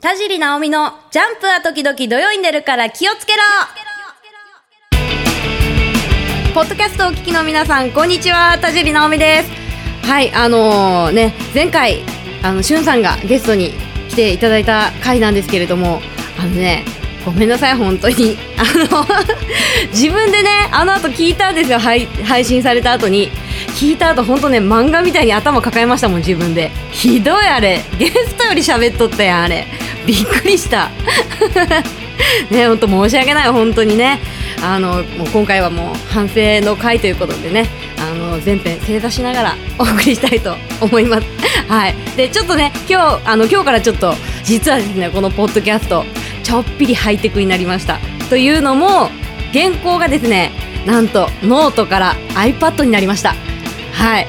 田尻直美のジャンプは時々土曜に出るから気をつけろポッドキャストをお聞きの皆さん、こんにちは。田尻直美です。はい、あのーね、前回、あの、しゅんさんがゲストに来ていただいた回なんですけれども、あのね、ごめんなさい、本当に。あの、自分でね、あの後聞いたんですよ、配配信された後に。聞いた後、本当ね、漫画みたいに頭抱えましたもん、自分で。ひどいあれ。ゲストより喋っとったやん、あれ。びっくりした。ね、本当申し訳ない、本当にね。あの、もう今回はもう反省の回ということでね、あの、全編正座しながら お送りしたいと思います。はい。で、ちょっとね、今日、あの、今日からちょっと、実はですね、このポッドキャスト、ちょっぴりハイテクになりました。というのも、原稿がですね、なんと、ノートから iPad になりました。はい。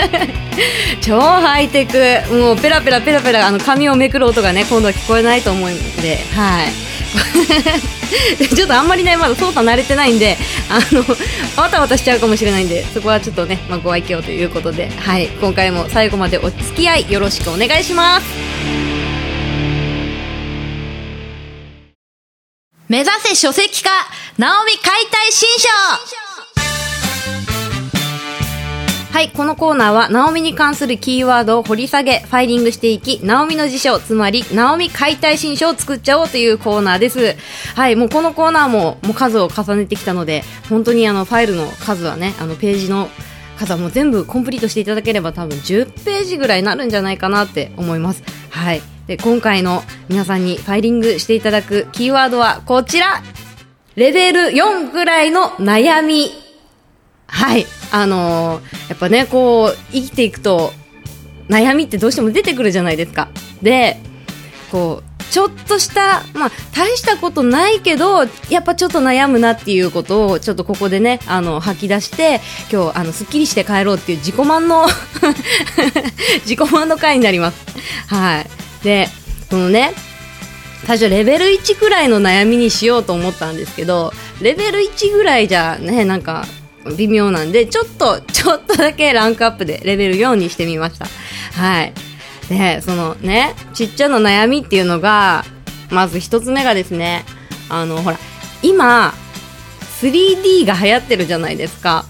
超ハイテク。もうペラペラペラペラ、あの、紙をめくる音がね、今度は聞こえないと思うんで、はい。ちょっとあんまりね、まだ操作慣れてないんで、あの、わたわたしちゃうかもしれないんで、そこはちょっとね、まあ、ご愛嬌ということで、はい。今回も最後までお付き合いよろしくお願いします。目指せ書籍化、ナオミ解体新書はい、このコーナーは、ナオミに関するキーワードを掘り下げ、ファイリングしていき、ナオミの辞書、つまり、ナオミ解体新書を作っちゃおうというコーナーです。はい、もうこのコーナーも、もう数を重ねてきたので、本当にあの、ファイルの数はね、あの、ページの数はもう全部コンプリートしていただければ多分10ページぐらいになるんじゃないかなって思います。はい。で、今回の皆さんにファイリングしていただくキーワードはこちらレベル4ぐらいの悩み。はい。あのーやっぱね、こう、生きていくと、悩みってどうしても出てくるじゃないですか。で、こう、ちょっとした、まあ、大したことないけど、やっぱちょっと悩むなっていうことを、ちょっとここでね、あの、吐き出して、今日、あの、すっきりして帰ろうっていう自己満の、自己満の回になります。はい。で、そのね、最初レベル1くらいの悩みにしようと思ったんですけど、レベル1ぐらいじゃね、なんか、微妙なんで、ちょっと、ちょっとだけランクアップでレベル4にしてみました。はい。で、そのね、ちっちゃな悩みっていうのが、まず一つ目がですね、あの、ほら、今、3D が流行ってるじゃないですか。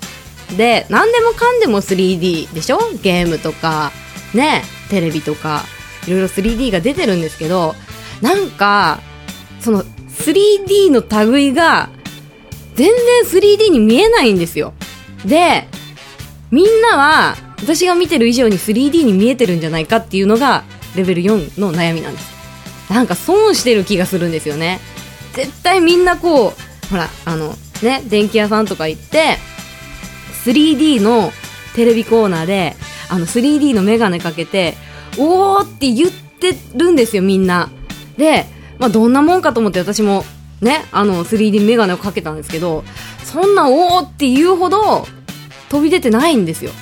で、何でもかんでも 3D でしょ？ゲームとか、ね、テレビとか、いろいろ 3D が出てるんですけど、なんか、その 3D の類が、全然 3D に見えないんですよ。で、みんなは、私が見てる以上に 3D に見えてるんじゃないかっていうのが、レベル4の悩みなんです。なんか損してる気がするんですよね。絶対みんなこう、ほら、あの、ね、電気屋さんとか行って、3D のテレビコーナーで、あの 3D のメガネかけて、おーって言ってるんですよ、みんな。で、まあ、どんなもんかと思って私も、ね、あの 3D メガネをかけたんですけど、そんなおーって言うほど飛び出てないんですよ。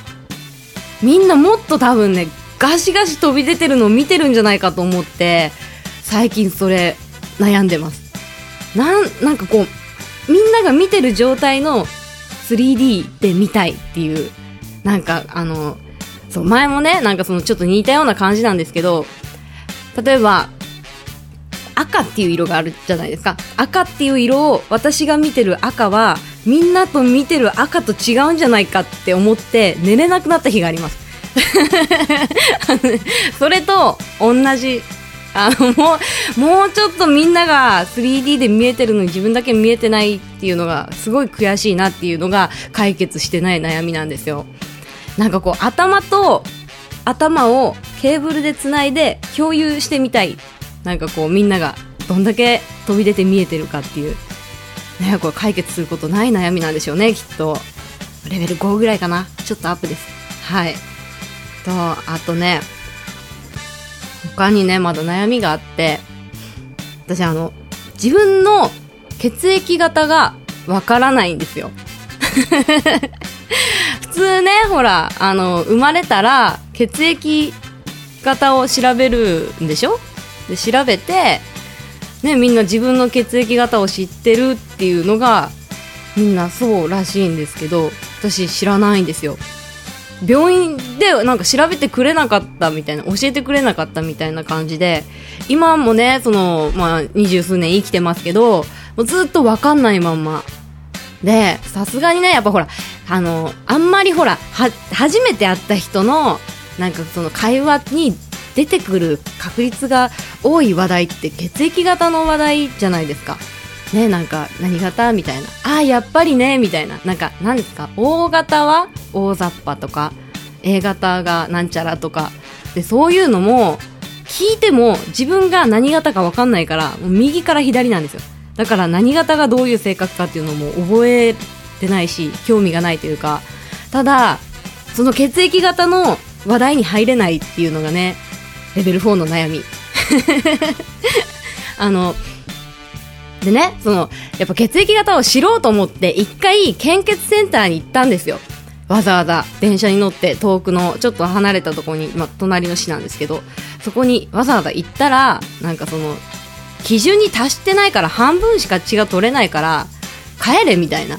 みんなもっと多分ね、ガシガシ飛び出てるのを見てるんじゃないかと思って、最近それ悩んでます。なん、なんかこう、みんなが見てる状態の 3D で見たいっていう、なんかあの、そう、前もね、なんかそのちょっと似たような感じなんですけど、例えば、赤っていう色があるじゃないですか。赤っていう色を私が見てる赤はみんなと見てる赤と違うんじゃないかって思って寝れなくなった日があります。それと同じ。あの、もう、もうちょっとみんなが 3D で見えてるのに自分だけ見えてないっていうのがすごい悔しいなっていうのが解決してない悩みなんですよ。なんかこう頭と頭をケーブルでつないで共有してみたいなんかこうみんながどんだけ飛び出て見えてるかっていうねこれ解決することない悩みなんでしょうねきっと。レベル5ぐらいかな。ちょっとアップです。はい。とあとね他にねまだ悩みがあって私あの自分の血液型がわからないんですよ。普通ねほらあの生まれたら血液型を調べるんでしょ？で調べて、ね、みんな自分の血液型を知ってるっていうのがみんなそうらしいんですけど私知らないんですよ。病院でなんか調べてくれなかったみたいな教えてくれなかったみたいな感じで今もねその、まあ、二十数年生きてますけどもうずっと分かんないまんま。でさすがにねやっぱほらあのあんまりほらは初めて会った人のなんかその会話に出てくる確率が多い話題って血液型の話題じゃないですか。ね、なんか何型みたいな。ああ、やっぱりね、みたいな。なんか何ですか ?O 型は大雑把とか、A 型がなんちゃらとか。で、そういうのも、聞いても自分が何型か分かんないから、もう右から左なんですよ。だから何型がどういう性格かっていうのも覚えてないし、興味がないというか、ただ、その血液型の話題に入れないっていうのがね、レベル4の悩み。あの、でね、その、やっぱ血液型を知ろうと思って、一回献血センターに行ったんですよ。わざわざ電車に乗って遠くのちょっと離れたとこに、ま、隣の市なんですけど、そこにわざわざ行ったら、なんかその、基準に達してないから半分しか血が取れないから、帰れみたいな。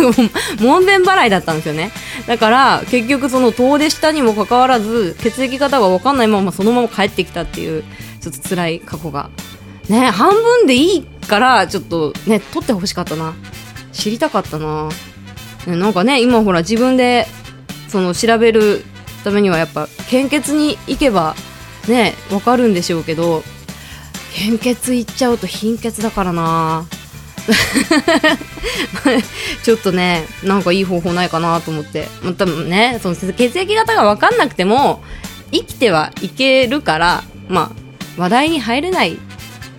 門弁払いだったんですよね。だから、結局その遠出したにもかかわらず、血液型がわかんないままそのまま帰ってきたっていう、ちょっと辛い過去が。ね、半分でいいから、ちょっとね、取ってほしかったな。知りたかったな。なんかね、今ほら自分で、その調べるためにはやっぱ献血に行けばね、わかるんでしょうけど、献血行っちゃうと貧血だからな ちょっとね、なんかいい方法ないかなと思って。ま多分ね、その血液型が分かんなくても、生きてはいけるから、まあ、話題に入れない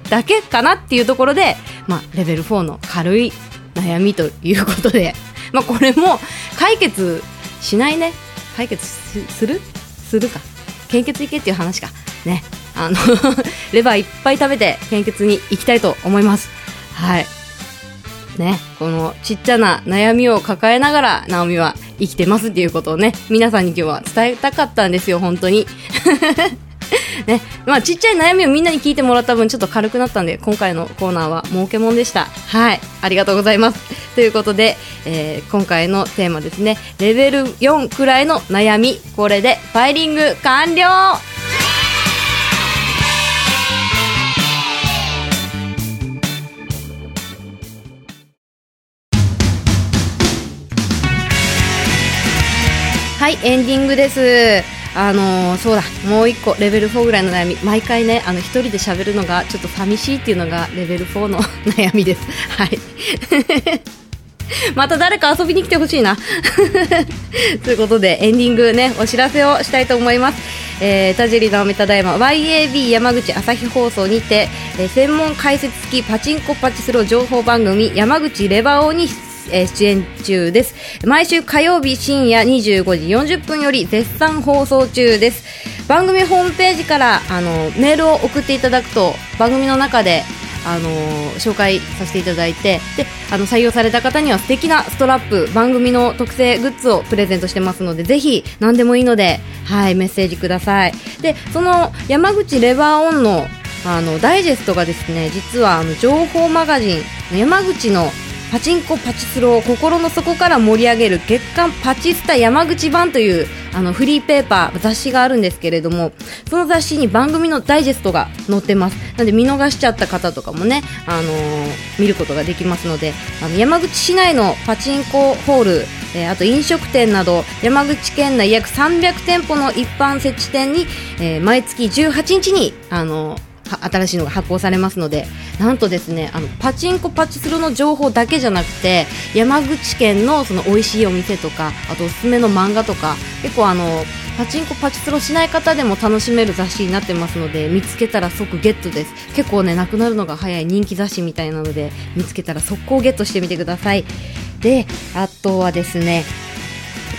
だけかなっていうところで、まあ、レベル4の軽い悩みということで、まあ、これも解決しないね。解決する？するか。献血いけっていう話か。ね。あの レバーいっぱい食べて献血に行きたいと思います。はい。ね、このちっちゃな悩みを抱えながら、ナオミは生きてますっていうことをね、皆さんに今日は伝えたかったんですよ、本当に。ね、まあちっちゃい悩みをみんなに聞いてもらった分ちょっと軽くなったんで、今回のコーナーは儲けもんでした。はい、ありがとうございます。ということで、えー、今回のテーマですね、レベル4くらいの悩み、これでファイリング完了はいエンディングです。あのー、そうだもう一個レベル4ぐらいの悩み。毎回ねあの一人で喋るのがちょっと寂しいっていうのがレベル4の 悩みです。はい。また誰か遊びに来てほしいな。ということでエンディングねお知らせをしたいと思います。えー、田尻直美ただいま YAB 山口朝日放送にて、えー、専門解説付きパチンコパチスロ情報番組山口レバオに出えー、出演中です。毎週火曜日深夜25時40分より絶賛放送中です。番組ホームページからあのメールを送っていただくと番組の中であの紹介させていただいてであの採用された方には素敵なストラップ番組の特製グッズをプレゼントしてますのでぜひ何でもいいので、はい、メッセージくださいでその山口レバーオンのあのダイジェストがですね実はあの情報マガジン山口のパチンコパチスロを心の底から盛り上げる月刊パチスタ山口版というあのフリーペーパー雑誌があるんですけれどもその雑誌に番組のダイジェストが載ってます。なので見逃しちゃった方とかもね、あのー、見ることができますのであの山口市内のパチンコホールえー、あと飲食店など山口県内約300店舗の一般設置店に、えー、毎月18日にあのー新しいのが発行されますのでなんとですねあのパチンコパチスロの情報だけじゃなくて山口県のその美味しいお店とかあとおすすめの漫画とか結構あのパチンコパチスロしない方でも楽しめる雑誌になってますので見つけたら即ゲットです。結構ねなくなるのが早い人気雑誌みたいなので見つけたら速攻ゲットしてみてください。であとはですね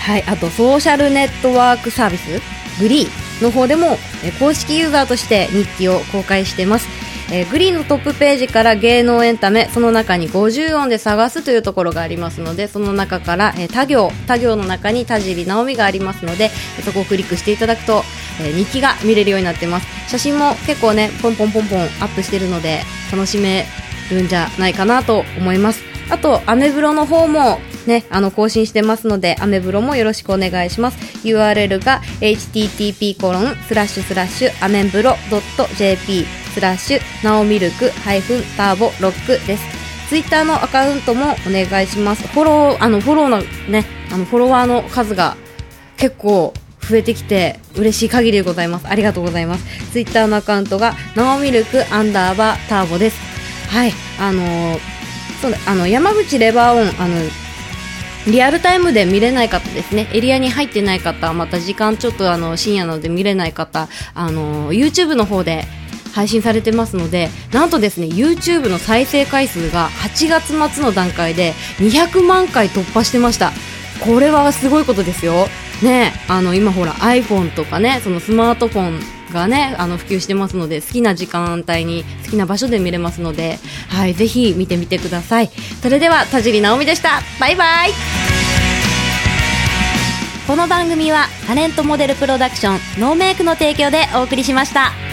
はいあとソーシャルネットワークサービスグリーの方でも、え公式ユーザーとして日記を公開してます。え、グリーのトップページから芸能エンタメその中に50音で探すというところがありますのでその中から、え、た行た行の中に田尻直美がありますのでそこをクリックしていただくと、え、日記が見れるようになってます写真も結構ねポンポンポンポンアップしてるので楽しめるんじゃないかなと思いますあとアメブロの方もね、あの、更新してますので、アメブロもよろしくお願いします。URL が http コロンスラッシュスラッシュアメブロ .jp スラッシュナオミルクハイフンターボロックです。ツイッターのアカウントもお願いします。フォロー、あの、フォローのね、あの、フォロワーの数が結構増えてきて嬉しい限りでございます。ありがとうございます。ツイッターのアカウントが、ナオミルクアンダーバーターボです。はい、あのー、そうだあの、山口レバーオン、あの、リアルタイムで見れない方ですね、エリアに入ってない方、また時間ちょっとあの深夜なので見れない方、あの YouTube の方で配信されてますのでなんとですね YouTube の再生回数が8月末の段階で200万回突破してました。これはすごいことですよ。ねあの今ほら iPhone とかねそのスマートフォンがねあの普及してますので好きな時間帯に好きな場所で見れますのではいぜひ見てみてください。それでは田尻直美でした。バイバイ。この番組はタレントモデルプロダクションノーメイクの提供でお送りしました。